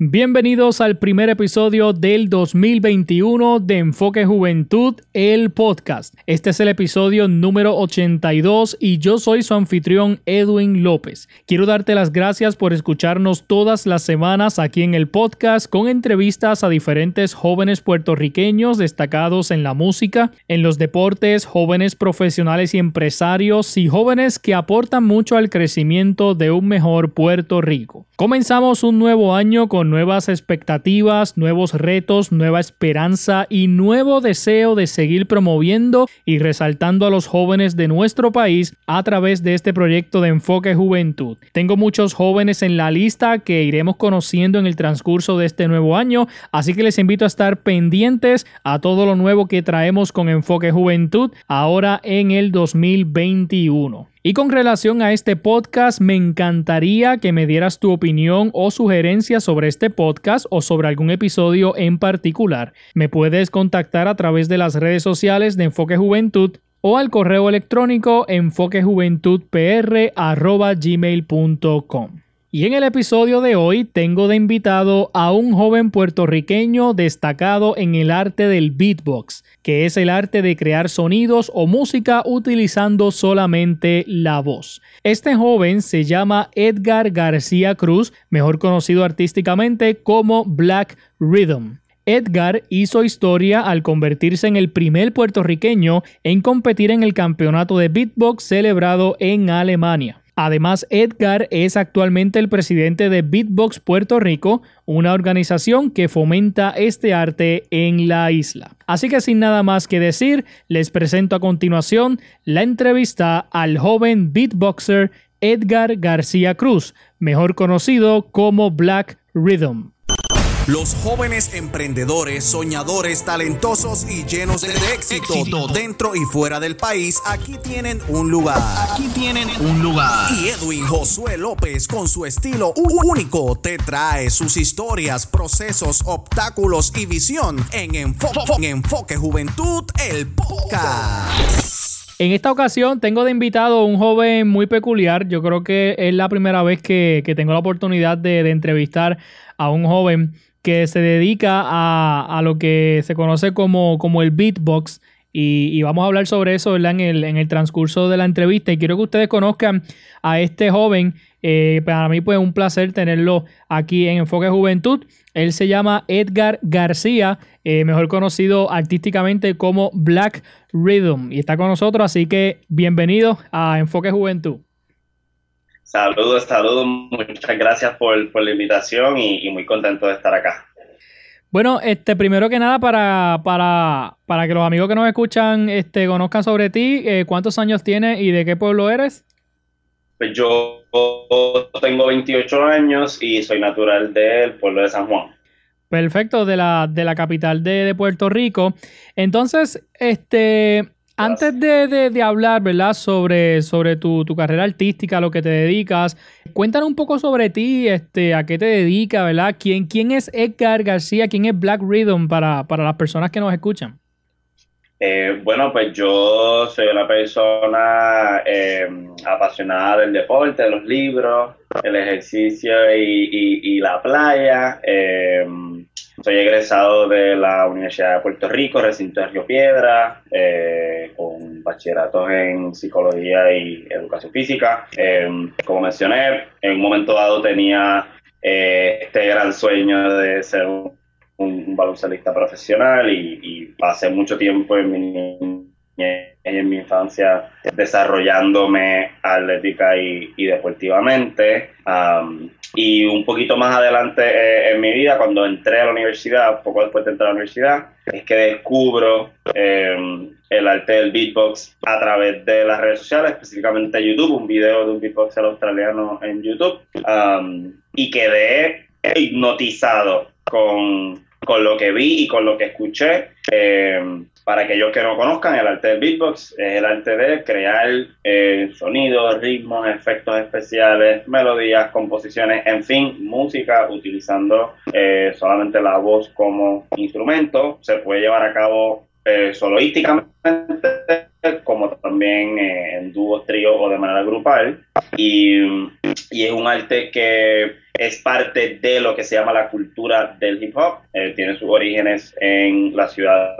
Bienvenidos al primer episodio del 2021 de Enfoque Juventud, el podcast. Este es el episodio número 82 y yo soy su anfitrión Edwin López. Quiero darte las gracias por escucharnos todas las semanas aquí en el podcast con entrevistas a diferentes jóvenes puertorriqueños destacados en la música, en los deportes, jóvenes profesionales y empresarios y jóvenes que aportan mucho al crecimiento de un mejor Puerto Rico. Comenzamos un nuevo año con nuevas expectativas, nuevos retos, nueva esperanza y nuevo deseo de seguir promoviendo y resaltando a los jóvenes de nuestro país a través de este proyecto de enfoque juventud. Tengo muchos jóvenes en la lista que iremos conociendo en el transcurso de este nuevo año, así que les invito a estar pendientes a todo lo nuevo que traemos con enfoque juventud ahora en el 2021. Y con relación a este podcast, me encantaría que me dieras tu opinión o sugerencia sobre este podcast o sobre algún episodio en particular. Me puedes contactar a través de las redes sociales de Enfoque Juventud o al correo electrónico enfoquejuventudpr.gmail.com. Y en el episodio de hoy tengo de invitado a un joven puertorriqueño destacado en el arte del beatbox, que es el arte de crear sonidos o música utilizando solamente la voz. Este joven se llama Edgar García Cruz, mejor conocido artísticamente como Black Rhythm. Edgar hizo historia al convertirse en el primer puertorriqueño en competir en el campeonato de beatbox celebrado en Alemania. Además, Edgar es actualmente el presidente de Beatbox Puerto Rico, una organización que fomenta este arte en la isla. Así que sin nada más que decir, les presento a continuación la entrevista al joven beatboxer Edgar García Cruz, mejor conocido como Black Rhythm. Los jóvenes emprendedores, soñadores, talentosos y llenos de, éxito, dentro y fuera del país, aquí tienen un lugar. Aquí tienen un lugar. Y Edwin Josué López, con su estilo único, te trae sus historias, procesos, obstáculos y visión en Enfoque, en Enfoque Juventud, el podcast. En esta ocasión tengo de invitado a un joven muy peculiar. Yo creo que es la primera vez que, tengo la oportunidad de, de entrevistar a un joven que se dedica a, lo que se conoce como, como el beatbox. Y, vamos a hablar sobre eso En, el, en el transcurso de la entrevista. Y quiero que ustedes conozcan a este joven. Eh, para mí, pues, un placer tenerlo aquí en Enfoque Juventud. Él se llama Edgar García, eh, mejor conocido artísticamente como Black Rhythm. Y está con nosotros, así que bienvenido a Enfoque Juventud. Saludos, saludos. Muchas gracias por, la invitación y, muy contento de estar acá. Bueno, este, primero que nada, para, para, que los amigos que nos escuchan este, conozcan sobre ti, eh, ¿cuántos años tienes y de qué pueblo eres? Pues yo tengo 28 años y soy natural del pueblo de San Juan. Perfecto, de la, de la capital de, de Puerto Rico. Entonces, este, antes de, hablar, ¿verdad? Sobre, sobre tu, carrera artística, lo que te dedicas, cuéntanos un poco sobre ti, este, a qué te dedicas, ¿verdad? ¿Quién, quién es Edgar García? ¿Quién es Black Rhythm para, las personas que nos escuchan? Eh, bueno, pues yo soy una persona eh, apasionada del deporte, de los libros, el ejercicio y, la playa. Eh, soy egresado de la Universidad de Puerto Rico, recinto de Río Piedra, eh, con bachilleratos en psicología y educación física. Em, como mencioné, en un momento dado tenía eh, este gran sueño de ser un, un, baloncelista profesional y, pasé mucho tiempo en mi en mi infancia desarrollándome atlética y, deportivamente. Y un poquito más adelante eh, en mi vida, cuando entré a la universidad, poco después de entrar a la universidad, es que descubro em, el arte del beatbox a través de las redes sociales, específicamente YouTube, un video de un beatboxer australiano en YouTube, y quedé hipnotizado con, con, lo que vi y con lo que escuché. Eh, para aquellos que no conozcan, el arte del beatbox es el arte de crear eh, sonidos, ritmos, efectos especiales, melodías, composiciones, en fin, música utilizando eh, solamente la voz como instrumento. Se puede llevar a cabo eh, soloísticamente como también en dúos, tríos o de manera grupal. Y y es un arte que es parte de lo que se llama la cultura del hip hop. Eh, tiene sus orígenes en la ciudad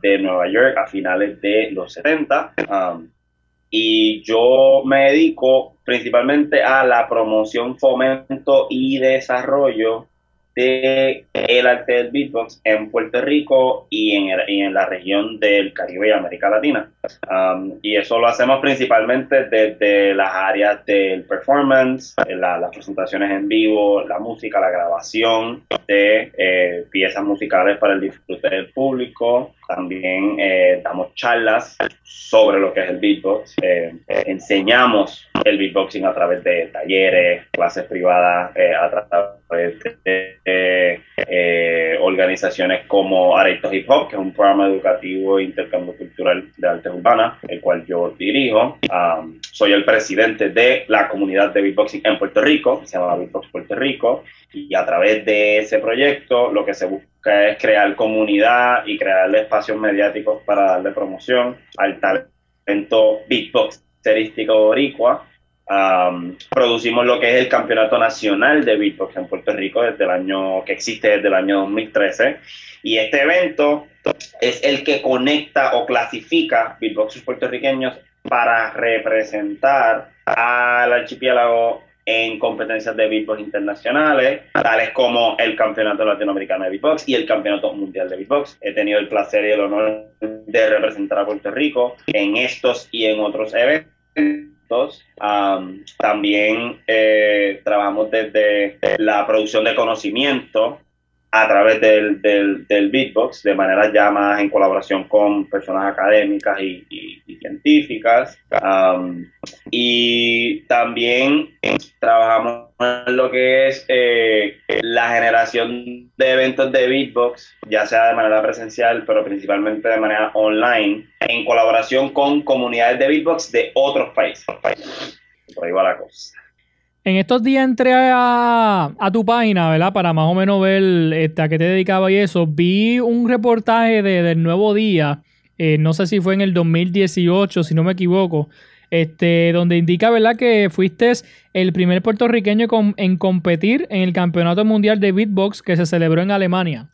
de Nueva York a finales de los 70. Um, y yo me dedico principalmente a la promoción, fomento y desarrollo de el arte del beatbox en Puerto Rico y en, en la región del Caribe y América Latina. Um, y eso lo hacemos principalmente desde las áreas del performance, las presentaciones en vivo, la música, la grabación de eh, piezas musicales para el disfrute del público. También eh, damos charlas sobre lo que es el beatbox. Eh, enseñamos el beatboxing a través de talleres, clases privadas, a través de organizaciones como Areito Hip Hop, que es un programa educativo e intercambio cultural de arte urbana, el cual yo dirijo. soy el presidente de la comunidad de beatboxing en Puerto Rico, se llama Beatbox Puerto Rico, y a través de ese proyecto lo que se busca es crear comunidad y crear espacios mediáticos para darle promoción al talento beatboxerístico boricua. producimos lo que es el Campeonato Nacional de Beatbox en Puerto Rico desde el año que existe desde el año 2013 y este evento es el que conecta o clasifica beatboxers puertorriqueños para representar al archipiélago en competencias de beatbox internacionales, tales como el Campeonato Latinoamericano de Beatbox y el Campeonato Mundial de Beatbox. He tenido el placer y el honor de representar a Puerto Rico en estos y en otros eventos. también eh, trabajamos desde la producción de conocimiento a través del, del, beatbox, de manera ya más en colaboración con personas académicas y, científicas. y también trabajamos en lo que es eh, la generación de eventos de beatbox, ya sea de manera presencial, pero principalmente de manera online, en colaboración con comunidades de beatbox de otros países. Por ahí va la cosa. En estos días entré a, tu página, ¿verdad? Para más o menos ver este, a qué te dedicaba y eso. Vi un reportaje de, del Nuevo Día, eh, no sé si fue en el 2018, si no me equivoco, este, donde indica, ¿verdad? Que fuiste el primer puertorriqueño en competir en el Campeonato Mundial de Beatbox que se celebró en Alemania.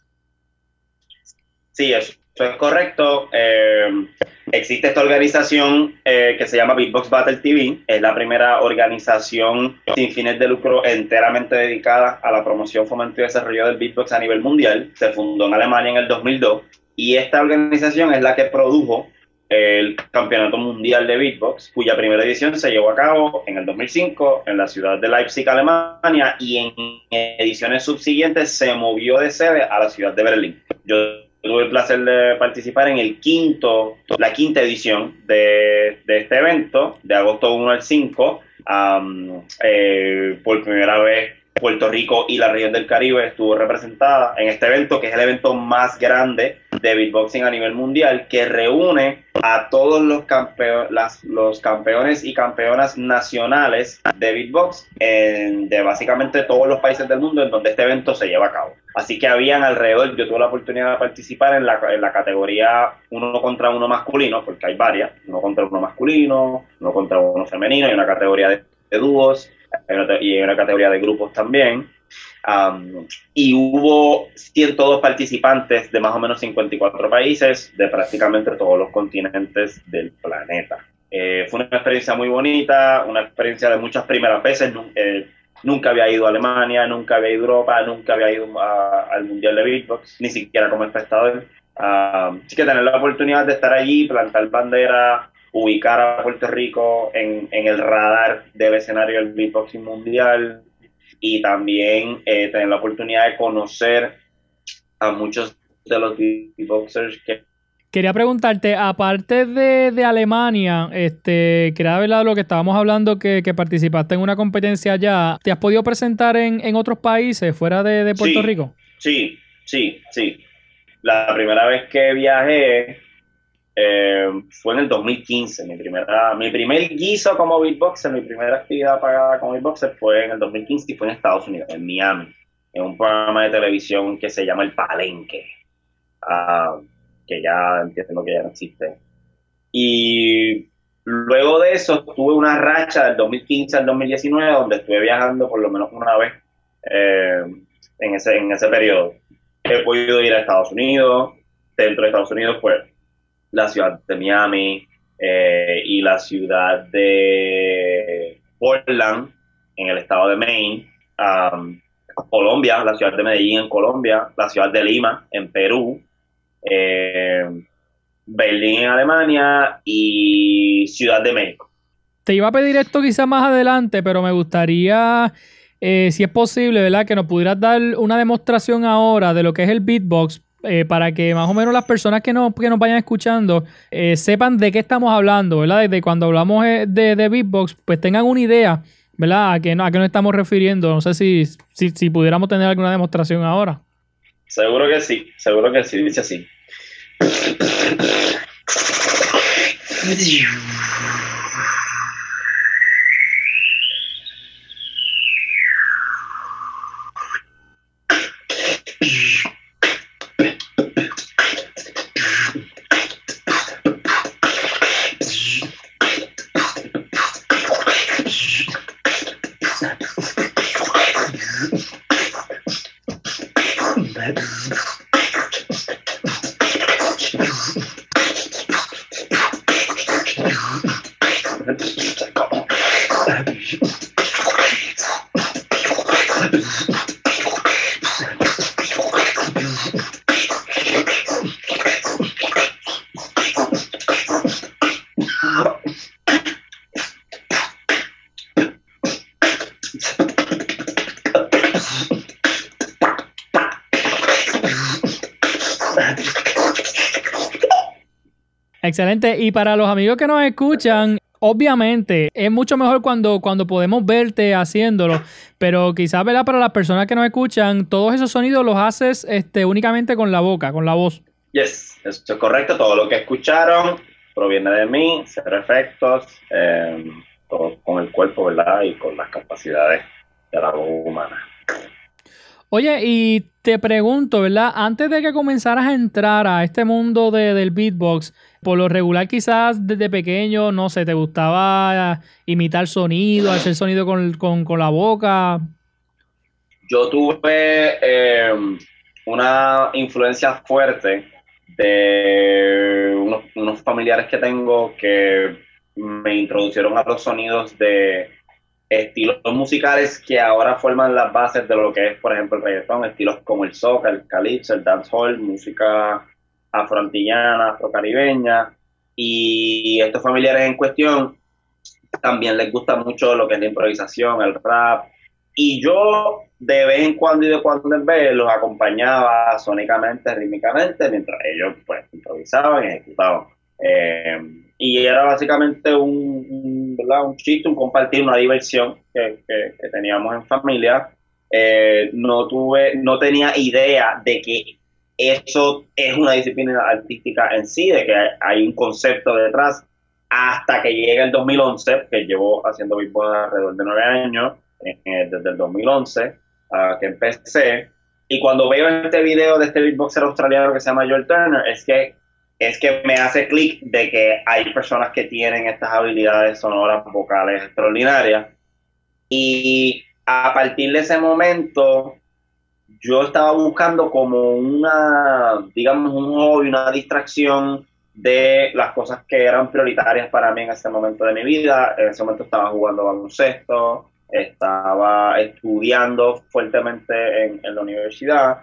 Sí, eso es correcto. Eh, existe esta organización eh, que se llama Beatbox Battle TV. Es la primera organización sin fines de lucro enteramente dedicada a la promoción, fomento y desarrollo del beatbox a nivel mundial. Se fundó en Alemania en el 2002 y esta organización es la que produjo el Campeonato Mundial de Beatbox, cuya primera edición se llevó a cabo en el 2005 en la ciudad de Leipzig, Alemania, y en ediciones subsiguientes se movió de sede a la ciudad de Berlín. Yo tuve el placer de participar en el quinto, la quinta edición de, este evento, de agosto 1 al 5. Eh, por primera vez Puerto Rico y la región del Caribe estuvo representada en este evento, que es el evento más grande de beatboxing a nivel mundial, que reúne a todos los, los campeones y campeonas nacionales de beatbox de básicamente todos los países del mundo en donde este evento se lleva a cabo. Así que habían alrededor, yo tuve la oportunidad de participar en la, en la categoría uno contra uno masculino, porque hay varias, uno contra uno masculino, uno contra uno femenino, y una categoría de, dúos, y una categoría de grupos también. Y hubo 102 participantes de más o menos 54 países de prácticamente todos los continentes del planeta. Eh, fue una experiencia muy bonita, una experiencia de muchas primeras veces. Eh, Nunca había ido a Alemania, nunca había ido a Europa, nunca había ido al Mundial de Beatbox, ni siquiera como espectador. Uh, así que tener la oportunidad de estar allí, plantar bandera, ubicar a Puerto Rico en, el radar del escenario del beatboxing mundial y también eh, tener la oportunidad de conocer a muchos de los beatboxers que Quería preguntarte, aparte de, Alemania, este, quería ver lo que estábamos hablando, que, participaste en una competencia allá. ¿Te has podido presentar en, otros países fuera de, Puerto Rico? Sí, sí, sí. La primera vez que viajé eh, fue en el 2015. Mi, primera, mi primer guiso como beatboxer, mi primera actividad pagada como beatboxer fue en el 2015 y fue en Estados Unidos, en Miami, en un programa de televisión que se llama El Palenque. Ah, que ya entiendo que ya no existe. Y luego de eso tuve una racha del 2015 al 2019 donde estuve viajando por lo menos una vez eh, en, ese, en ese periodo. He podido ir a Estados Unidos, dentro de Estados Unidos pues la ciudad de Miami eh, y la ciudad de Portland en el estado de Maine, Colombia, la ciudad de Medellín en Colombia, la ciudad de Lima en Perú, eh, Berlín en Alemania y Ciudad de México. Te iba a pedir esto quizás más adelante, pero me gustaría, eh, si es posible, ¿verdad? Que nos pudieras dar una demostración ahora de lo que es el beatbox eh, para que más o menos las personas que nos, que nos vayan escuchando sepan de qué estamos hablando, ¿verdad? Desde cuando hablamos de, de beatbox, pues tengan una idea ¿verdad? ¿A qué, a qué nos estamos refiriendo? No sé si, si, si pudiéramos tener alguna demostración ahora. Seguro que sí, seguro que sí, dice así. Excelente. Y para los amigos que nos escuchan, obviamente es mucho mejor cuando, cuando podemos verte haciéndolo, pero quizás ¿verdad? para las personas que nos escuchan, todos esos sonidos los haces este, únicamente con la boca, con la voz. Yes, eso es correcto. Todo lo que escucharon proviene de mí, cero efectos, eh, todo con el cuerpo, ¿verdad? Y con las capacidades de la voz humana. Oye, y te pregunto, ¿verdad? Antes de que comenzaras a entrar a este mundo de, del beatbox, por lo regular quizás desde pequeño, no sé, te gustaba imitar sonido, hacer sonido con, la boca. Yo tuve em, una influencia fuerte de unos, unos familiares que tengo que me introducieron a los sonidos de estilos musicales que ahora forman las bases de lo que es, por ejemplo, el reggaetón, estilos como el soca, el calypso, el dancehall, música afroantillana, afrocaribeña, y estos familiares en cuestión también les gusta mucho lo que es la improvisación, el rap, y yo de vez en cuando y de cuando en vez los acompañaba sónicamente, rítmicamente, mientras ellos pues improvisaban y ejecutaban. Eh, y era básicamente un, un, chiste, un compartir, una diversión que, teníamos en familia. Eh, no tuve, no tenía idea de que eso es una disciplina artística en sí, de que hay un concepto detrás, hasta que llega el 2011, que llevo haciendo beatbox alrededor de nueve años, eh, desde el 2011, que empecé, y cuando veo este video de este beatboxer australiano que se llama Joel Turner, es que es que me hace clic de que hay personas que tienen estas habilidades sonoras vocales extraordinarias. Y a partir de ese momento, yo estaba buscando como una, digamos, un hobby, una distracción de las cosas que eran prioritarias para mí en ese momento de mi vida. En ese momento estaba jugando baloncesto, estaba estudiando fuertemente en, en la universidad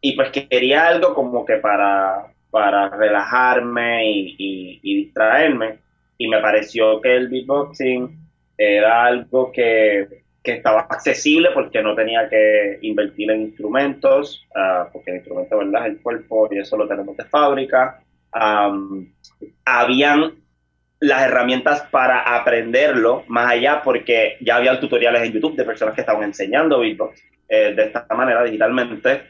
y pues quería algo como que para para relajarme y, distraerme. Y me pareció que el beatboxing era algo que, estaba accesible porque no tenía que invertir en instrumentos, uh, porque el instrumento ¿verdad? es el cuerpo y eso lo tenemos de fábrica. habían las herramientas para aprenderlo más allá porque ya había tutoriales en YouTube de personas que estaban enseñando beatbox eh, de esta manera digitalmente.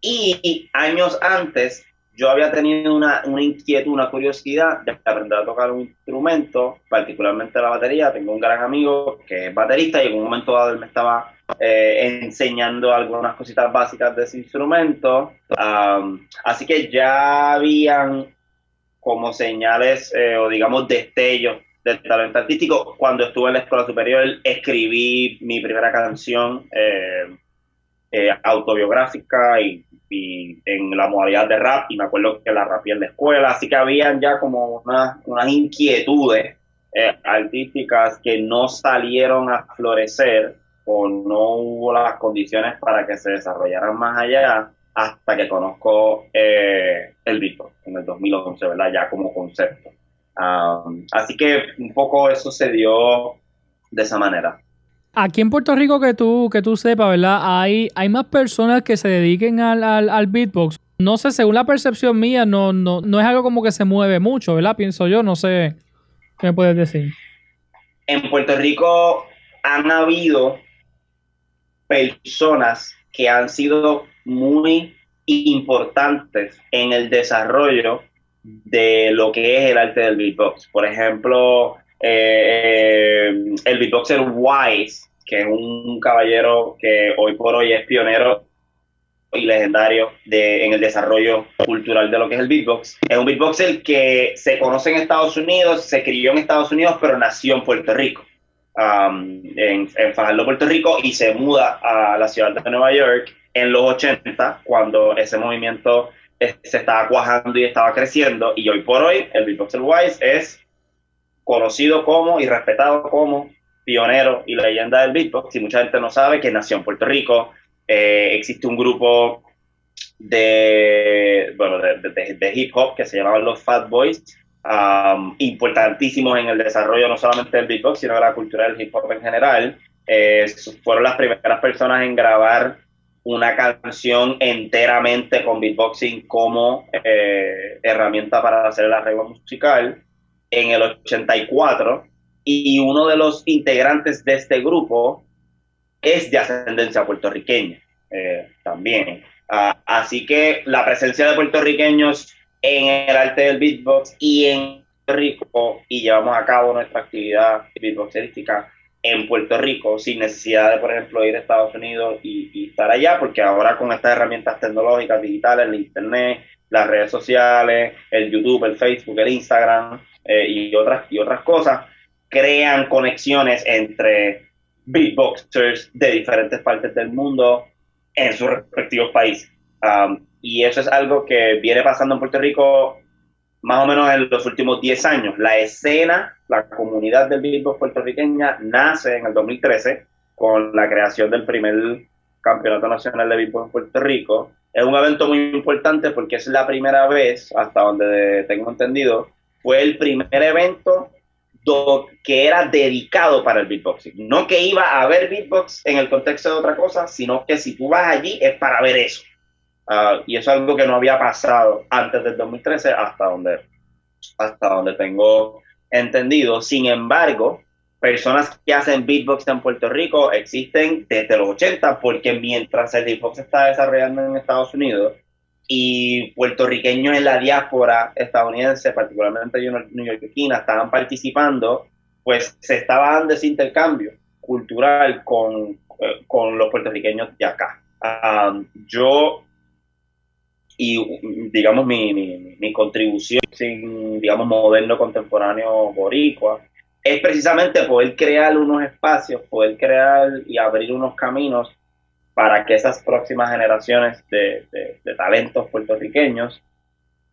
Y años antes yo había tenido una, inquietud, una curiosidad de aprender a tocar un instrumento, particularmente la batería. Tengo un gran amigo que es baterista y en un momento dado él me estaba eh, enseñando algunas cositas básicas de ese instrumento. así que ya habían como señales eh, o digamos destellos del talento artístico. Cuando estuve en la escuela superior, escribí mi primera canción eh, eh, autobiográfica y, en la modalidad de rap, y me acuerdo que la rapé en la escuela, así que habían ya como unas, unas inquietudes eh, artísticas que no salieron a florecer o no hubo las condiciones para que se desarrollaran más allá hasta que conozco el beatbox en el 2011, ¿verdad? Ya como concepto así que un poco eso se dio de esa manera. Aquí en Puerto Rico que tú, que tú sepas, ¿verdad? Hay, hay más personas que se dediquen al, al, beatbox. No sé, según la percepción mía, no, no, no es algo como que se mueve mucho, ¿verdad? Pienso yo, no sé. ¿Qué me puedes decir? En Puerto Rico han habido personas que han sido muy importantes en el desarrollo de lo que es el arte del beatbox. Por ejemplo, eh, eh, el beatboxer Wise, que es un caballero que hoy por hoy es pionero y legendario de, en el desarrollo cultural de lo que es el beatbox. Es un beatboxer que se conoce en Estados Unidos, se crió en Estados Unidos, pero nació en Puerto Rico, um, en, en Fajardo, Puerto Rico, y se muda a la ciudad de Nueva York en los 80, cuando ese movimiento se estaba cuajando y estaba creciendo y hoy por hoy el Beatboxer Wise es conocido como y respetado como pionero y leyenda del beatbox. Y mucha gente no sabe que nació en Puerto Rico. Eh, existe un grupo de, bueno, de, hip hop que se llamaban los Fat Boys um, importantísimos en el desarrollo no solamente del beatbox sino de la cultura del hip hop en general. Eh, fueron las primeras personas en grabar una canción enteramente con beatboxing como eh, herramienta para hacer el arreglo musical en el 84 y uno de los integrantes de este grupo es de ascendencia puertorriqueña eh, también. Ah, así que la presencia de puertorriqueños en el arte del beatbox y en Puerto Rico y llevamos a cabo nuestra actividad beatboxerística en Puerto Rico sin necesidad de, por ejemplo, ir a Estados Unidos y, estar allá, porque ahora con estas herramientas tecnológicas digitales, el Internet, las redes sociales, el YouTube, el Facebook, el Instagram eh, y, otras, y otras cosas, crean conexiones entre beatboxers de diferentes partes del mundo en sus respectivos países. Um, y eso es algo que viene pasando en Puerto Rico más o menos en los últimos 10 años. La escena, la comunidad del beatbox puertorriqueña nace en el 2013 con la creación del primer Campeonato Nacional de Beatbox en Puerto Rico. Es un evento muy importante porque es la primera vez, hasta donde tengo entendido, fue el primer evento que era dedicado para el beatboxing. No que iba a haber beatbox en el contexto de otra cosa, sino que si tú vas allí es para ver eso. Ah, y eso es algo que no había pasado antes del 2013 hasta donde, hasta donde tengo entendido. Sin embargo, personas que hacen beatbox en Puerto Rico existen desde los 80 porque mientras el beatbox está desarrollando en Estados Unidos y puertorriqueños en la diáspora estadounidense, particularmente neoyorquina, estaban participando, pues se estaba dando ese intercambio cultural con, eh, con los puertorriqueños de acá. Yo y digamos mi, mi, contribución sin digamos moderno contemporáneo boricua es precisamente poder crear unos espacios poder crear y abrir unos caminos para que esas próximas generaciones de, talentos puertorriqueños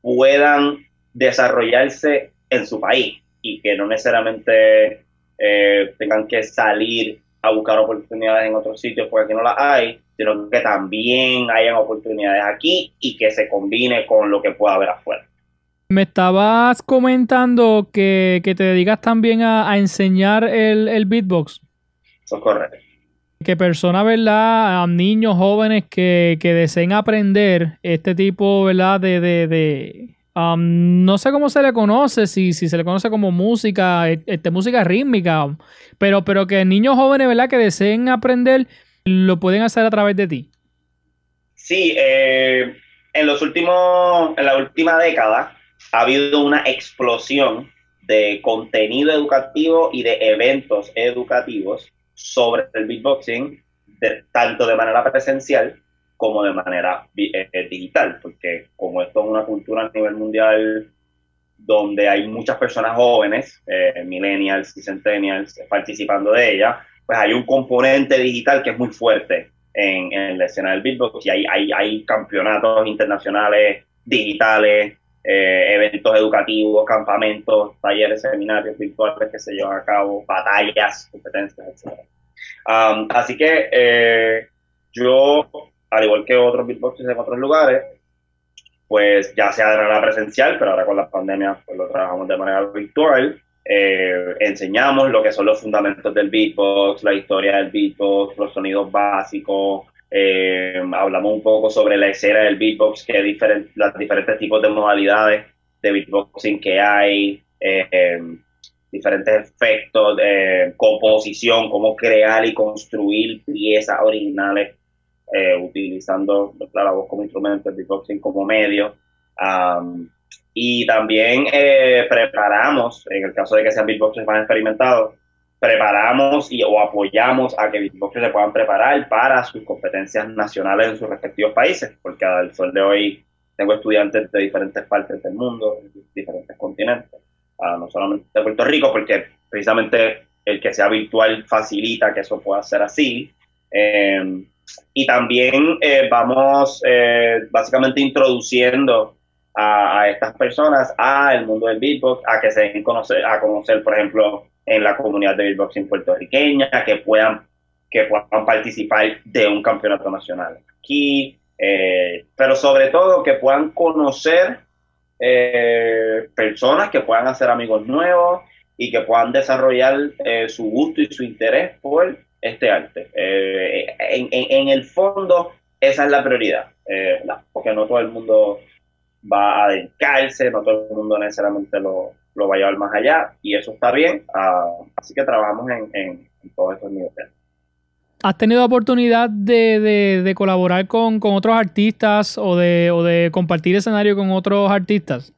puedan desarrollarse en su país y que no necesariamente eh, tengan que salir a buscar oportunidades en otros sitios porque aquí no las hay, sino que también hayan oportunidades aquí y que se combine con lo que pueda haber afuera. Me estabas comentando que, te dedicas también a, enseñar el, beatbox. Eso es correcto. Que personas, ¿verdad? Niños jóvenes que, deseen aprender este tipo, ¿verdad? De, de, um, no sé cómo se le conoce, si, si se le conoce como música, este, música rítmica, pero, pero que niños jóvenes, ¿verdad? Que deseen aprender lo pueden hacer a través de ti. Sí, eh, en los últimos, en la última década ha habido una explosión de contenido educativo y de eventos educativos sobre el beatboxing, tanto de manera presencial como de manera eh, digital, porque como esto es una cultura a nivel mundial donde hay muchas personas jóvenes, eh, millennials y centennials, participando de ella, pues hay un componente digital que es muy fuerte en, la escena del beatbox y hay, hay, hay campeonatos internacionales digitales, eh, eventos educativos, campamentos, talleres, seminarios virtuales que se llevan a cabo, batallas, competencias, etc. Um, así que eh, yo, al igual que otros beatboxers en otros lugares, pues ya sea de manera presencial, pero ahora con la pandemia pues lo trabajamos de manera virtual. Eh, enseñamos lo que son los fundamentos del beatbox, la historia del beatbox, los sonidos básicos, eh, hablamos un poco sobre la escena del beatbox, que diferentes, los diferentes tipos de modalidades de beatboxing que hay, eh, diferentes efectos, de composición, cómo crear y construir piezas originales utilizando la voz como instrumento, el beatboxing como medio. y también preparamos, en el caso de que sean beatboxers más experimentados, preparamos y, o apoyamos a que beatboxers se puedan preparar para sus competencias nacionales en sus respectivos países, porque al sol de hoy tengo estudiantes de diferentes partes del mundo, de diferentes continentes, ah, no solamente de Puerto Rico, porque precisamente el que sea virtual facilita que eso pueda ser así. Em, y también eh, vamos eh, básicamente introduciendo a, a, estas personas al mundo del beatbox, a que se den conocer, a conocer, por ejemplo, en la comunidad de beatboxing puertorriqueña, que puedan, que puedan participar de un campeonato nacional aquí, eh, pero sobre todo que puedan conocer eh, personas, que puedan hacer amigos nuevos y que puedan desarrollar eh, su gusto y su interés por este arte. En, en, el fondo, esa es la prioridad, porque no todo el mundo va a dedicarse, no todo el mundo necesariamente lo, lo va a llevar más allá y eso está bien. Ah, así que trabajamos en, en, todos estos niveles. ¿Has tenido oportunidad de, de, colaborar con, con, otros artistas o de, o de compartir escenario con otros artistas?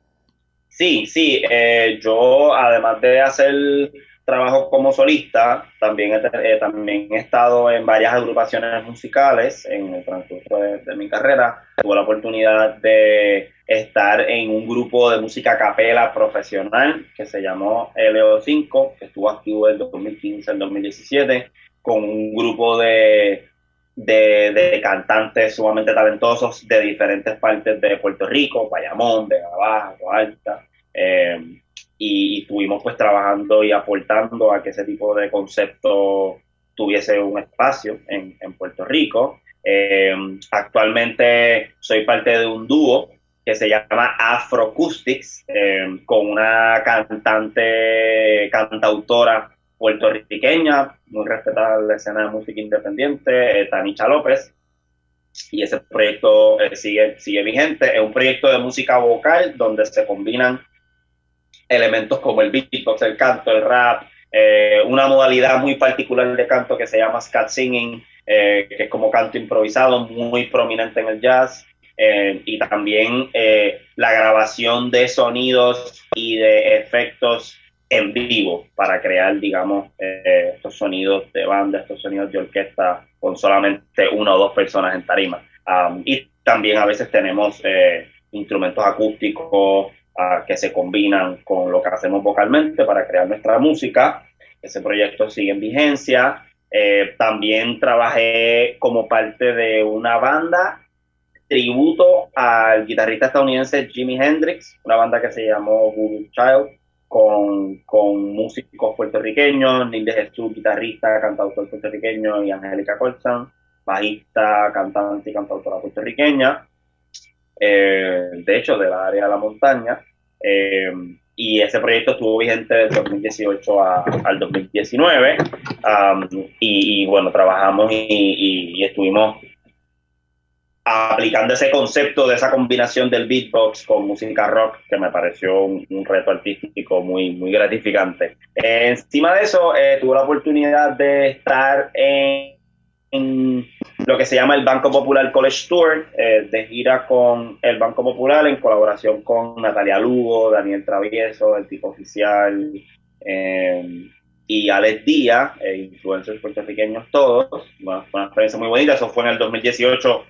Sí, sí. Eh, yo, además de hacer trabajo como solista, también he, eh, también he estado en varias agrupaciones musicales en el transcurso de, mi carrera. Tuve la oportunidad de estar en un grupo de música capela profesional que se llamó LO5, que estuvo activo del 2015 al 2017, con un grupo de, de, cantantes sumamente talentosos de diferentes partes de Puerto Rico, Bayamón, de Baja, Alta. Eh, y, estuvimos pues trabajando y aportando a que ese tipo de concepto tuviese un espacio en, Puerto Rico. Eh, actualmente soy parte de un dúo que se llama Afroacoustics, eh, con una cantante, cantautora puertorriqueña, muy respetada en la escena de música independiente, eh, Tanicha López. Y ese proyecto sigue, sigue vigente. Es un proyecto de música vocal donde se combinan elementos como el beatbox, el canto, el rap, eh, una modalidad muy particular de canto que se llama scat singing, eh, que es como canto improvisado, muy prominente en el jazz, eh, y también la grabación de sonidos y de efectos en vivo para crear, digamos, estos sonidos de banda, estos sonidos de orquesta con solamente una o dos personas en tarima. Um, y también a veces tenemos instrumentos acústicos, que se combinan con lo que hacemos vocalmente para crear nuestra música. Ese proyecto sigue en vigencia. Eh, también trabajé como parte de una banda tributo al guitarrista estadounidense Jimi Hendrix, una banda que se llamó Voodoo Child, con, con músicos puertorriqueños, Neil de Jesús, guitarrista, cantautor puertorriqueño, y Angélica Colson, bajista, cantante y cantautora puertorriqueña. Eh, de hecho, de la área de la montaña. Eh, y ese proyecto estuvo vigente desde 2018 al 2019. y, bueno, trabajamos y, estuvimos aplicando ese concepto de esa combinación del beatbox con música rock, que me pareció un, reto artístico muy, muy gratificante. encima de eso, eh, tuve la oportunidad de estar en lo que se llama el Banco Popular College Tour, eh, de gira con el Banco Popular en colaboración con Natalia Lugo, Daniel Travieso, el tipo oficial, eh, y Alex Díaz, eh, influencers puertorriqueños todos. fue una experiencia muy bonita. Eso fue en el 2018,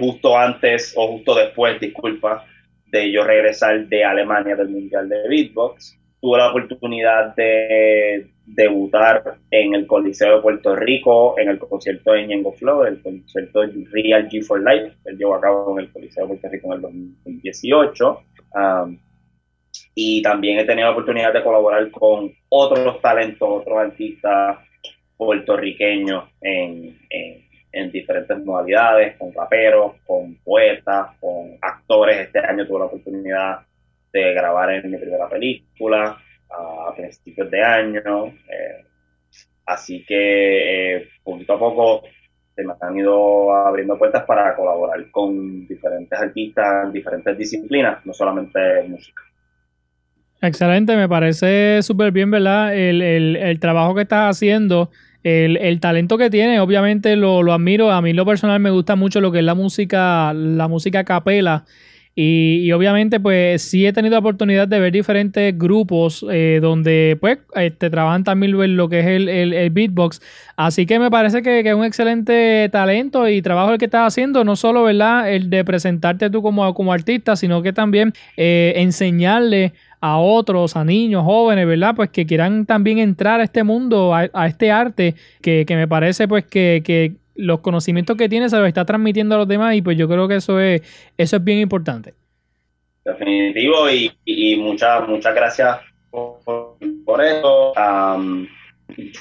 justo antes o justo después, disculpa, de yo regresar de Alemania del Mundial de Beatbox. Tuve la oportunidad de debutar en el Coliseo de Puerto Rico, en el concierto de Ñengo Flow, el concierto Real G for Life, que llevó a cabo en el Coliseo de Puerto Rico en el 2018. Um, y también he tenido la oportunidad de colaborar con otros talentos, otros artistas puertorriqueños en, en, diferentes modalidades, con raperos, con poetas, con actores. Este año tuve la oportunidad de grabar en mi primera película a principios de año. Eh, así que eh, a poco se me han ido abriendo puertas para colaborar con diferentes artistas en diferentes disciplinas, no solamente música. Excelente, me parece súper bien, ¿verdad? El, el, el, trabajo que estás haciendo, el, el talento que tienes, obviamente lo, lo, admiro. A mí lo personal me gusta mucho lo que es la música, la música capela. Y, y obviamente, pues sí he tenido la oportunidad de ver diferentes grupos eh, donde pues este, trabajan también lo que es el, el, beatbox. Así que me parece que, que, es un excelente talento y trabajo el que estás haciendo, no solo, ¿verdad? El de presentarte tú como, como artista, sino que también eh, enseñarle a otros, a niños, jóvenes, ¿verdad? Pues que quieran también entrar a este mundo, a, este arte, que, me parece pues que, los conocimientos que tiene se los está transmitiendo a los demás y pues yo creo que eso es, eso es bien importante. Definitivo y, muchas, muchas gracias por, eso.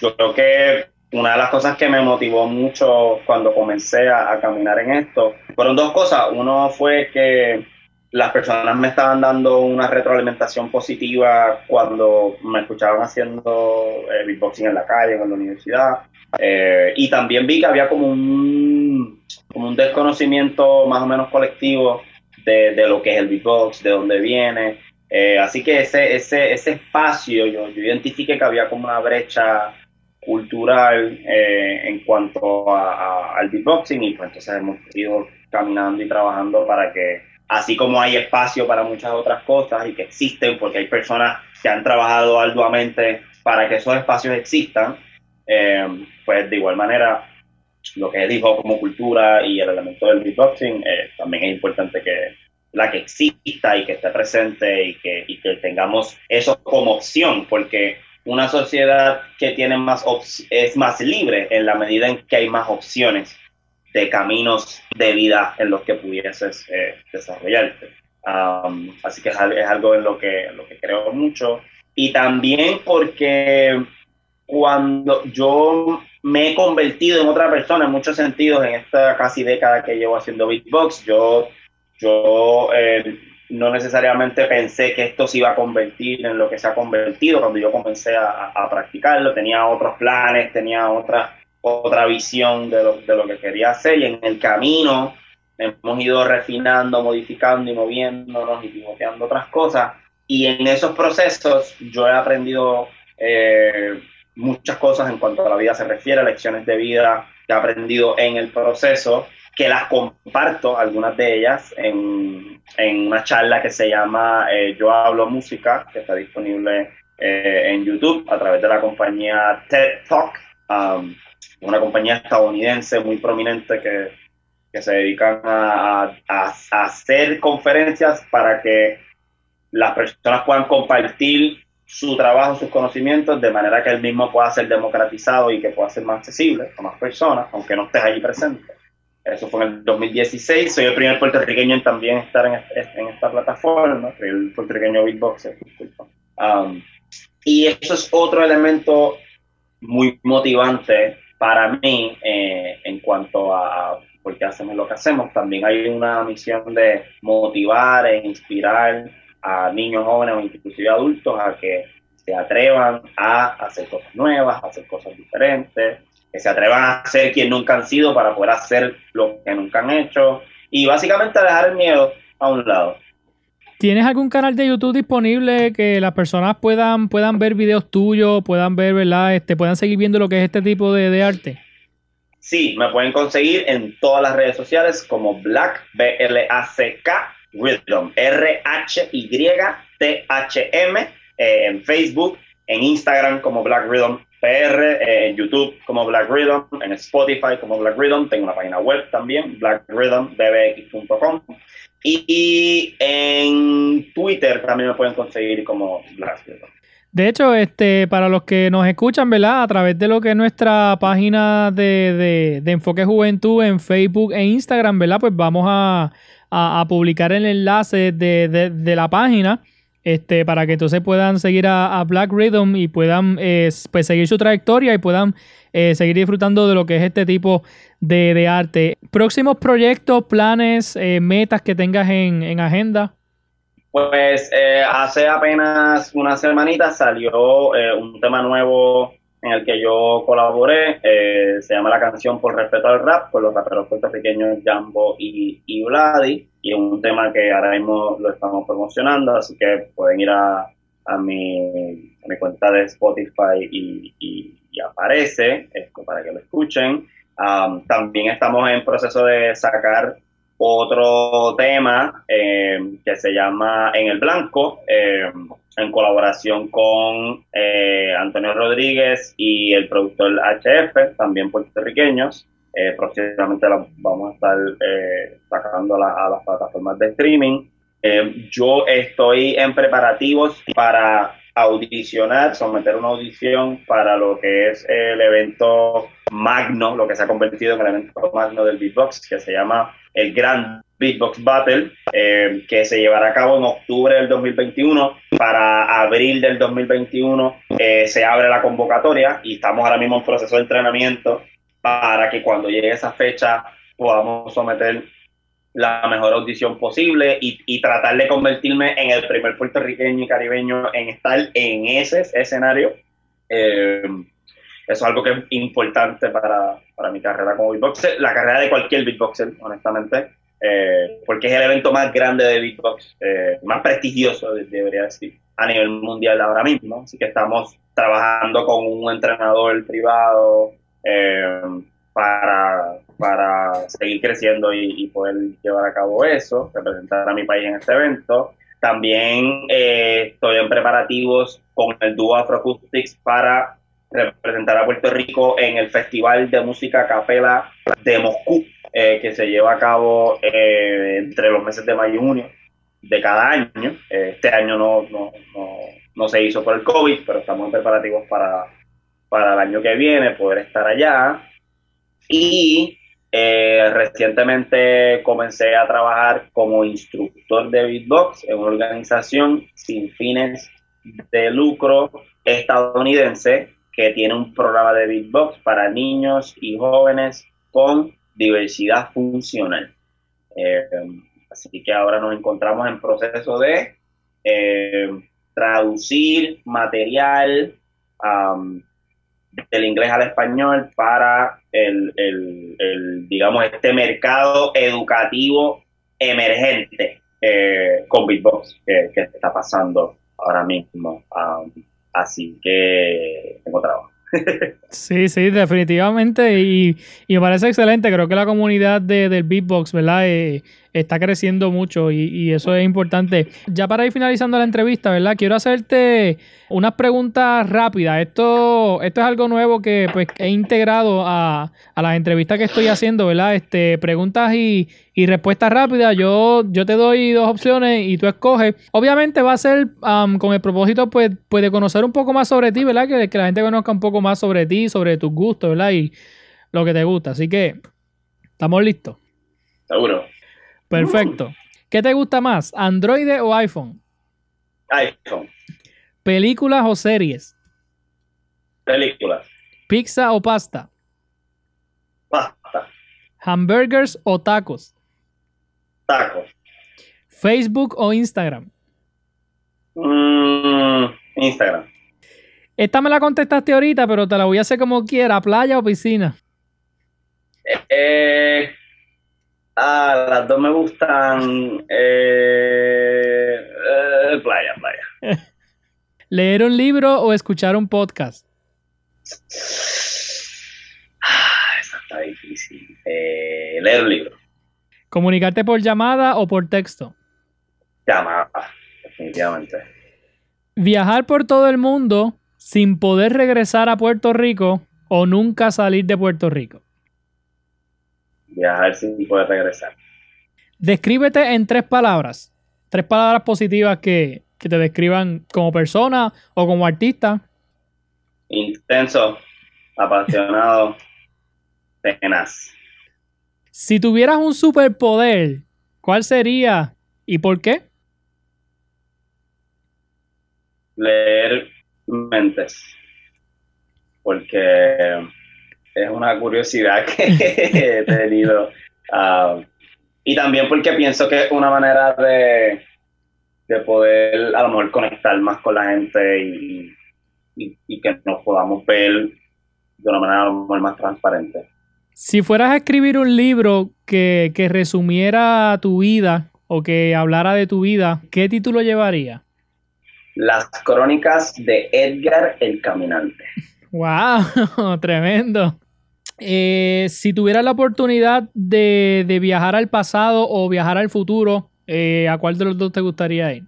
yo creo que una de las cosas que me motivó mucho cuando comencé a caminar en esto fueron dos cosas. Uno fue que las personas me estaban dando una retroalimentación positiva cuando me escuchaban haciendo eh, beatboxing en la calle, en la universidad. Eh, y también vi que había como un, un desconocimiento más o menos colectivo de, de lo que es el beatbox, de dónde viene. Eh, así que ese, ese, ese espacio, yo, yo identifiqué que había como una brecha cultural en cuanto al beatboxing y pues entonces hemos ido caminando y trabajando para que así como hay espacio para muchas otras cosas y que existen porque hay personas que han trabajado arduamente para que esos espacios existan, eh, pues de igual manera lo que dijo como cultura y el elemento del beatboxing eh, también es importante que la que exista y que esté presente y que, y que tengamos eso como opción porque una sociedad que tiene más es más libre en la medida en que hay más opciones de caminos de vida en los que pudieses eh, desarrollarte. así que es, algo en lo que, lo que creo mucho. Y también porque cuando yo me he convertido en otra persona en muchos sentidos en esta casi década que llevo haciendo beatbox, yo, yo eh, no necesariamente pensé que esto se iba a convertir en lo que se ha convertido cuando yo comencé a, a practicarlo, tenía otros planes, tenía otras otra visión de lo, de lo que quería hacer y en el camino hemos ido refinando, modificando y moviéndonos y pivoteando otras cosas. Y en esos procesos yo he aprendido eh, muchas cosas en cuanto a la vida se refiere, lecciones de vida que he aprendido en el proceso, que las comparto, algunas de ellas, en, en una charla que se llama eh, Yo hablo música, que está disponible eh, en YouTube a través de la compañía TED Talk. Um, una compañía estadounidense muy prominente que, se dedican a, hacer conferencias para que las personas puedan compartir su trabajo, sus conocimientos, de manera que el mismo pueda ser democratizado y que pueda ser más accesible a más personas, aunque no estés allí presente. Eso fue en el 2016. Soy el primer puertorriqueño en también estar en, en esta plataforma, el puertorriqueño beatboxer, disculpa. Um, y eso es otro elemento muy motivante para mí, eh, en cuanto a, por qué hacemos lo que hacemos, también hay una misión de motivar e inspirar a niños, jóvenes o inclusive adultos a que se atrevan a hacer cosas nuevas, a hacer cosas diferentes, que se atrevan a ser quien nunca han sido para poder hacer lo que nunca han hecho y básicamente dejar el miedo a un lado. ¿Tienes algún canal de YouTube disponible que las personas puedan, puedan ver videos tuyos, puedan ver, ¿verdad? Este, puedan seguir viendo lo que es este tipo de, arte? Sí, me pueden conseguir en todas las redes sociales como Black, B-L-A-C-K, Rhythm, R-H-Y-T-H-M, eh, en Facebook, en Instagram como Black Rhythm PR, en YouTube como Black Rhythm, en Spotify como Black Rhythm, tengo una página web también, blackrhythmbx.com y, en Twitter también me pueden conseguir como Rhythm. De hecho, este, para los que nos escuchan, ¿verdad? A través de lo que es nuestra página de, Enfoque Juventud en Facebook e Instagram, ¿verdad? Pues vamos a, publicar el enlace de, la página. Este, para que entonces puedan seguir a, Black Rhythm y puedan eh, pues seguir su trayectoria y puedan eh, seguir disfrutando de lo que es este tipo de, arte. Próximos proyectos, planes, eh, metas que tengas en, en agenda. Pues eh, hace apenas una semanita salió un tema nuevo en el que yo colaboré. Se llama La canción por respeto al rap, con los raperos puertorriqueños Jambo y, y. Y es un tema que ahora mismo lo estamos promocionando, así que pueden ir a, a, mi, cuenta de Spotify y, aparece esto para que lo escuchen. también estamos en proceso de sacar otro tema eh, que se llama En el Blanco, eh, en colaboración con eh, Antonio Rodríguez y el productor HF, también puertorriqueños. próximamente la vamos a estar sacando a las plataformas de streaming. yo estoy en preparativos para audicionar, someter una audición para lo que es el evento magno, lo que se ha convertido en el evento magno del beatbox, que se llama el Grand Beatbox Battle, eh, que se llevará a cabo en octubre del 2021. Para abril del 2021 eh, se abre la convocatoria y estamos ahora mismo en proceso de entrenamiento para que cuando llegue esa fecha podamos someter la mejor audición posible y, tratar de convertirme en el primer puertorriqueño y caribeño en estar en ese escenario. Eh, eso es algo que es importante para, para mi carrera como beatboxer, la carrera de cualquier beatboxer, honestamente, eh, porque es el evento más grande de beatbox, eh, más prestigioso, debería decir, a nivel mundial ahora mismo. Así que estamos trabajando con un entrenador privado eh, para, para seguir creciendo y, poder llevar a cabo eso, representar a mi país en este evento. También estoy en preparativos con el dúo Afroacoustics para representar a Puerto Rico en el Festival de Música Capela de Moscú, eh, que se lleva a cabo eh, entre los meses de mayo y junio de cada año. Eh, este año no, no, no, se hizo por el COVID, pero estamos en preparativos para, para el año que viene poder estar allá. Y recientemente comencé a trabajar como instructor de beatbox en una organización sin fines de lucro estadounidense que tiene un programa de beatbox para niños y jóvenes con diversidad funcional. Eh, así que ahora nos encontramos en proceso de eh, traducir material del inglés al español para el, digamos, este mercado educativo emergente eh, con beatbox que, está pasando ahora mismo. Así que tengo trabajo. Sí, sí, definitivamente. Y, me parece excelente. Creo que la comunidad de, del beatbox, ¿verdad? Eh, está creciendo mucho y, eso es importante. Ya para ir finalizando la entrevista, ¿verdad? Quiero hacerte unas preguntas rápidas. Esto, esto es algo nuevo que pues, he integrado a, las entrevistas que estoy haciendo, ¿verdad? Este, preguntas y, respuestas rápidas. Yo, yo te doy dos opciones y tú escoges. Obviamente va a ser con el propósito pues, pues, de conocer un poco más sobre ti, ¿verdad? Que, que la gente conozca un poco más sobre ti, sobre tus gustos, ¿verdad? Y lo que te gusta. Así que, ¿estamos listos? Seguro. Perfecto. ¿Qué te gusta más, Android o iPhone? iPhone. ¿Películas o series? Películas. ¿Pizza o pasta? Pasta. ¿Hamburgers o tacos? Tacos. ¿Facebook o Instagram? Mm, Instagram. Esta me la contestaste ahorita, pero te la voy a hacer como quiera, playa o piscina. Eh, Ah, las dos me gustan. Eh, eh, playa, playa. ¿Leer un libro o escuchar un podcast? Ah, eso está difícil. Eh, leer un libro. ¿Comunicarte por llamada o por texto? Llamada, definitivamente. ¿Viajar por todo el mundo sin poder regresar a Puerto Rico o nunca salir de Puerto Rico. Viajar sin poder regresar. Descríbete en tres palabras. Tres palabras positivas que, que te describan como persona o como artista. Intenso, apasionado, tenaz. Si tuvieras un superpoder, ¿cuál sería y por qué? Leer mentes. Porque es una curiosidad que he tenido. Ah, y también porque pienso que es una manera de, de poder a lo mejor conectar más con la gente y, que nos podamos ver de una manera a lo mejor más transparente. Si fueras a escribir un libro que, que resumiera tu vida o que hablara de tu vida, ¿qué título llevaría? Las crónicas de Edgar el Caminante. ¡Wow! Tremendo. Eh, si tuvieras la oportunidad de, viajar al pasado o viajar al futuro, eh, ¿a cuál de los dos te gustaría ir?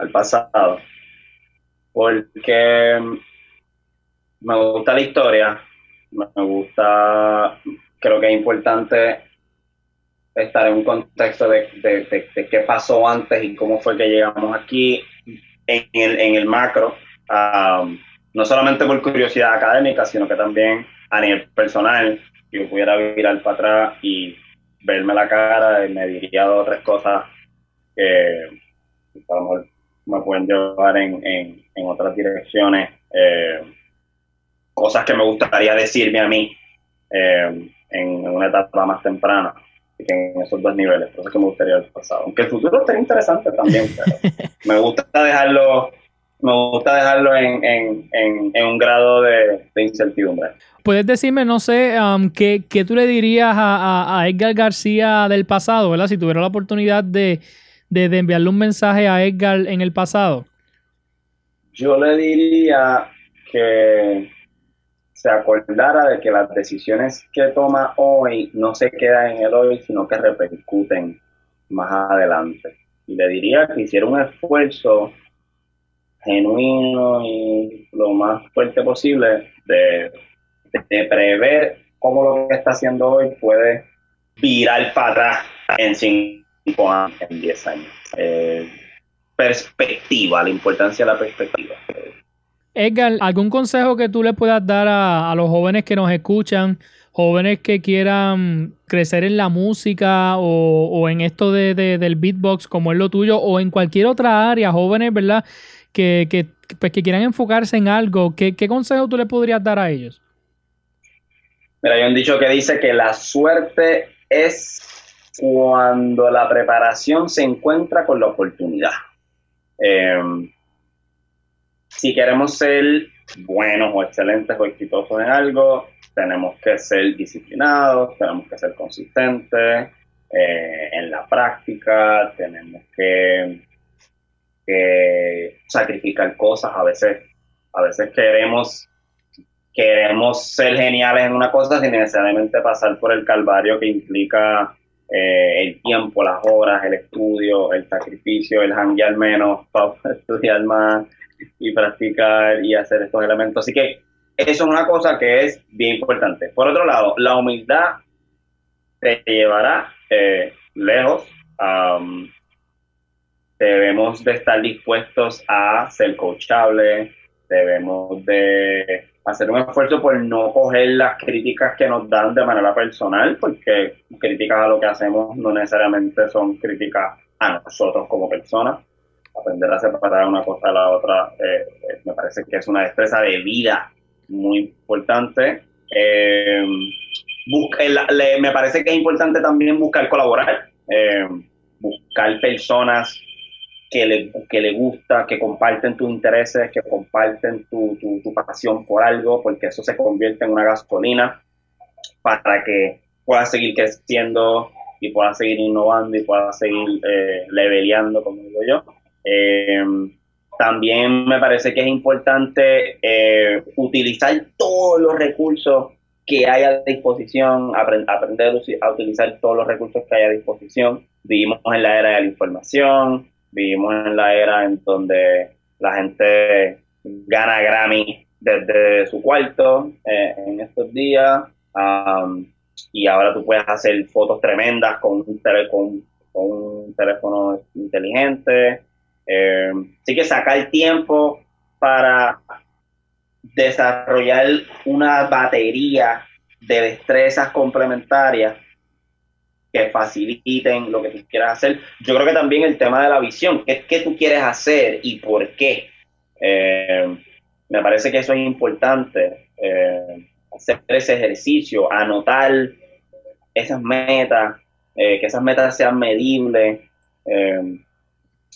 Al pasado. Porque me gusta la historia, me gusta, creo que es importante estar en un contexto de, qué pasó antes y cómo fue que llegamos aquí en el, en el macro. Um, no solamente por curiosidad académica, sino que también a nivel personal, yo pudiera virar para atrás y verme la cara y me diría dos o tres cosas que a lo mejor me pueden llevar en, en, otras direcciones, eh, cosas que me gustaría decirme a mí eh, en una etapa más temprana en esos dos niveles, cosas que me gustaría haber pasado. Aunque el futuro estaría interesante también, pero me gusta dejarlo me gusta dejarlo en, en, en, un grado de, incertidumbre. Puedes decirme, no sé, um, ¿qué, ¿qué, tú le dirías a, a, Edgar García del pasado, ¿verdad? Si tuviera la oportunidad de, de, de, enviarle un mensaje a Edgar en el pasado. Yo le diría que se acordara de que las decisiones que toma hoy no se quedan en el hoy, sino que repercuten más adelante. Y le diría que hiciera un esfuerzo genuino y lo más fuerte posible de, prever cómo lo que está haciendo hoy puede virar para atrás en cinco años, en diez años. Eh, perspectiva, la importancia de la perspectiva. Edgar, ¿algún consejo que tú le puedas dar a, los jóvenes que nos escuchan, jóvenes que quieran crecer en la música o, en esto de, del beatbox como es lo tuyo o en cualquier otra área, jóvenes, ¿verdad? que, que, pues, que quieran enfocarse en algo, ¿qué, ¿qué consejo tú le podrías dar a ellos? Mira, hay un dicho que dice que la suerte es cuando la preparación se encuentra con la oportunidad. Em, si queremos ser buenos o excelentes o exitosos en algo, tenemos que ser disciplinados, tenemos que ser consistentes eh, en la práctica, tenemos que sacrificar cosas, a veces, a veces queremos, queremos ser geniales en una cosa sin necesariamente pasar por el calvario que implica eh, el tiempo, las horas, el estudio, el sacrificio, el hanguear menos para estudiar más y practicar y hacer estos elementos. Así que eso es una cosa que es bien importante. Por otro lado, la humildad te llevará eh, lejos debemos de estar dispuestos a ser coachables, debemos de hacer un esfuerzo por no coger las críticas que nos dan de manera personal, porque críticas a lo que hacemos no necesariamente son críticas a nosotros como personas. Aprender a separar una cosa de la otra eh, eh, me parece que es una destreza de vida muy importante. Eh, me parece que es importante también buscar colaborar, buscar personas que le, que le gusta, que comparten tus intereses, que comparten tu, tu, pasión por algo, porque eso se convierte en una gasolina para que puedas seguir creciendo y puedas seguir innovando y puedas seguir eh, leveleando, como digo yo. Eh, también me parece que es importante eh, utilizar todos los recursos que hay a disposición, aprender a utilizar todos los recursos que hay a disposición. Vivimos en la era de la información, vivimos en la era en donde la gente gana Grammy desde su cuarto eh, en estos días. Um, y ahora tú puedes hacer fotos tremendas con un, con, un teléfono inteligente. Eh, así que sacar tiempo para desarrollar una batería de destrezas complementarias que faciliten lo que tú quieras hacer. Yo creo que también el tema de la visión, qué, qué tú quieres hacer y por qué. Eh, me parece que eso es importante, eh, hacer ese ejercicio, anotar esas metas, eh, que esas metas sean medibles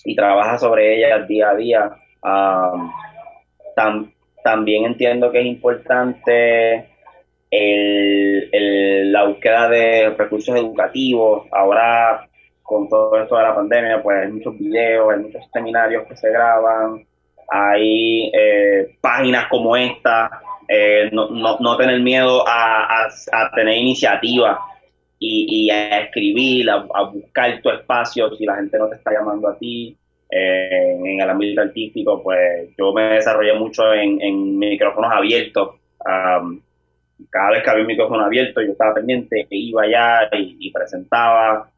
y trabaja sobre ellas día a día. También entiendo que es importante la búsqueda de recursos educativos. Ahora, con todo esto de la pandemia, pues hay muchos videos, hay muchos seminarios que se graban, hay eh, páginas como esta, eh, no, no, no, tener miedo a, a, tener iniciativa y, y, a escribir, a, buscar tu espacio si la gente no te está llamando a ti. Eh, en el ámbito artístico, pues yo me desarrollé mucho en, en micrófonos abiertos. cada vez que había un micrófono abierto, yo estaba pendiente, e iba allá y, presentaba.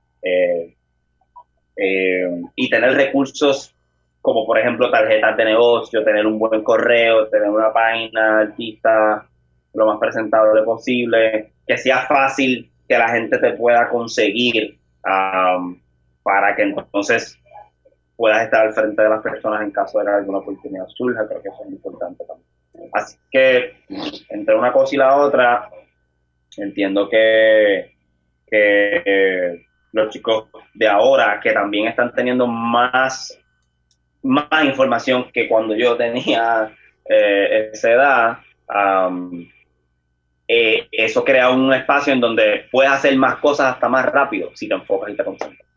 y tener recursos como por ejemplo tarjetas de negocio, tener un buen correo, tener una página artista lo más presentable posible, que sea fácil que la gente te pueda conseguir para que entonces puedas estar al frente de las personas en caso de que alguna oportunidad surja, creo que eso es importante también. Así que entre una cosa y la otra, entiendo que, que los chicos de ahora que también están teniendo más más información que cuando yo tenía eh, esa edad. Eh, eso crea un espacio en donde puedes hacer más cosas hasta más rápido si te enfocas y te concentras.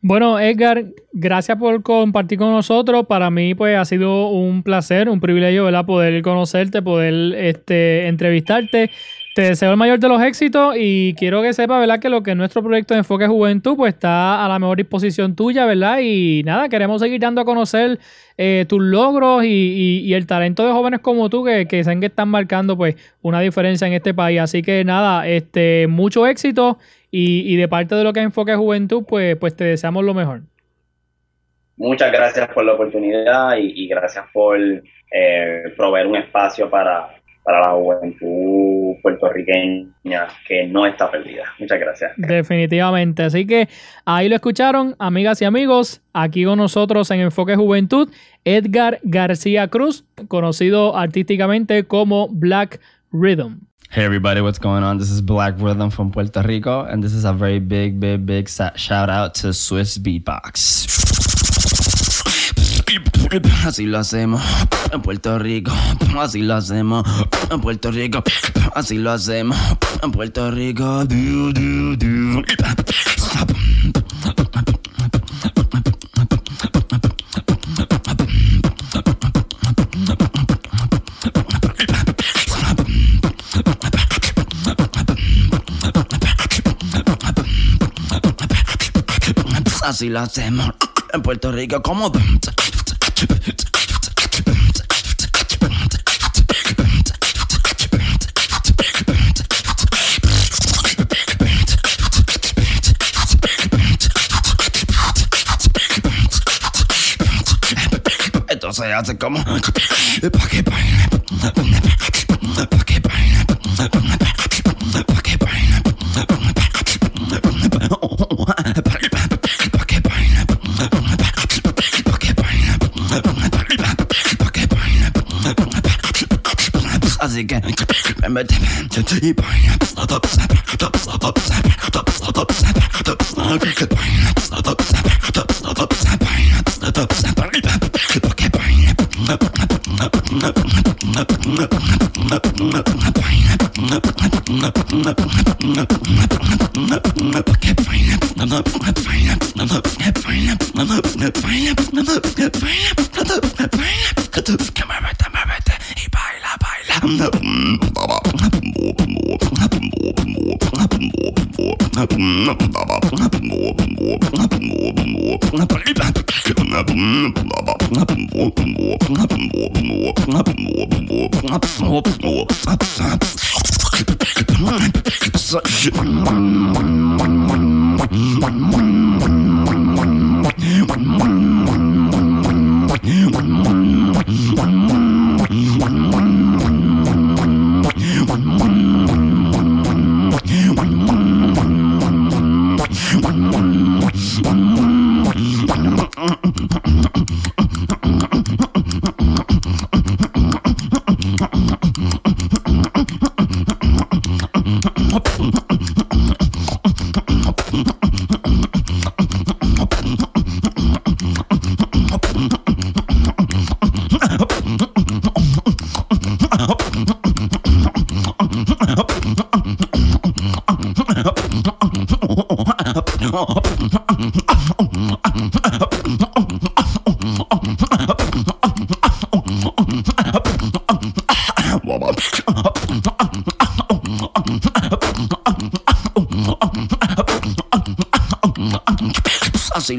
Bueno, Edgar, gracias por compartir con nosotros. Para mí, pues, ha sido un placer, un privilegio, ¿verdad? Poder conocerte, poder este, entrevistarte. Te deseo el mayor de los éxitos y quiero que sepa, ¿verdad? Que lo que es nuestro proyecto de Enfoque Juventud, pues está a la mejor disposición tuya, ¿verdad? Y nada, queremos seguir dando a conocer eh, tus logros y, el talento de jóvenes como tú que, que saben que están marcando, pues, una diferencia en este país. Así que nada, este, mucho éxito y, de parte de lo que es Enfoque Juventud, pues, pues te deseamos lo mejor. Muchas gracias por la oportunidad y, gracias por eh, proveer un espacio para, para la juventud puertorriqueña que no está perdida. Muchas gracias. Definitivamente. Así que ahí lo escucharon, amigas y amigos. Aquí con nosotros en Enfoque Juventud, Edgar García Cruz, conocido artísticamente como Black Rhythm. Hey everybody, what's going on? This is Black Rhythm from Puerto Rico, and this is a very big, big, big shout out to Swiss Beatbox. Así lo hacemos en Puerto Rico. Así lo hacemos en Puerto Rico. Así lo hacemos en Puerto Rico. Así lo hacemos en Puerto Rico. Como Entonces hace como pa' que baile, pa' que baile, pa' que Así que y baila baila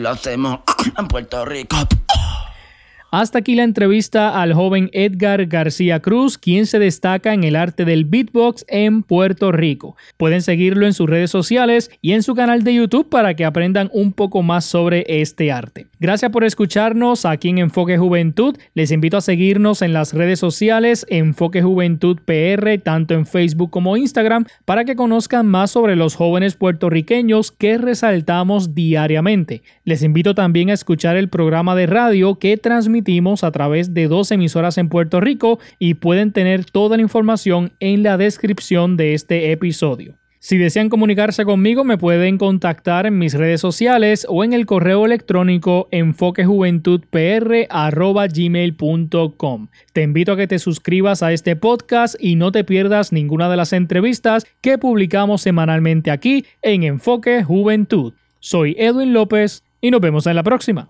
hacemos en Puerto Rico. Hasta aquí la entrevista al joven Edgar García Cruz, quien se destaca en el arte del beatbox en Puerto Rico. Pueden seguirlo en sus redes sociales y en su canal de YouTube para que aprendan un poco más sobre este arte. Gracias por escucharnos aquí en Enfoque Juventud. Les invito a seguirnos en las redes sociales Enfoque Juventud PR, tanto en Facebook como Instagram, para que conozcan más sobre los jóvenes puertorriqueños que resaltamos diariamente. Les invito también a escuchar el programa de radio que transmite a través de dos emisoras en Puerto Rico y pueden tener toda la información en la descripción de este episodio. Si desean comunicarse conmigo, me pueden contactar en mis redes sociales o en el correo electrónico enfoquejuventudpr.gmail.com. Te invito a que te suscribas a este podcast y no te pierdas ninguna de las entrevistas que publicamos semanalmente aquí en Enfoque Juventud. Soy Edwin López y nos vemos en la próxima.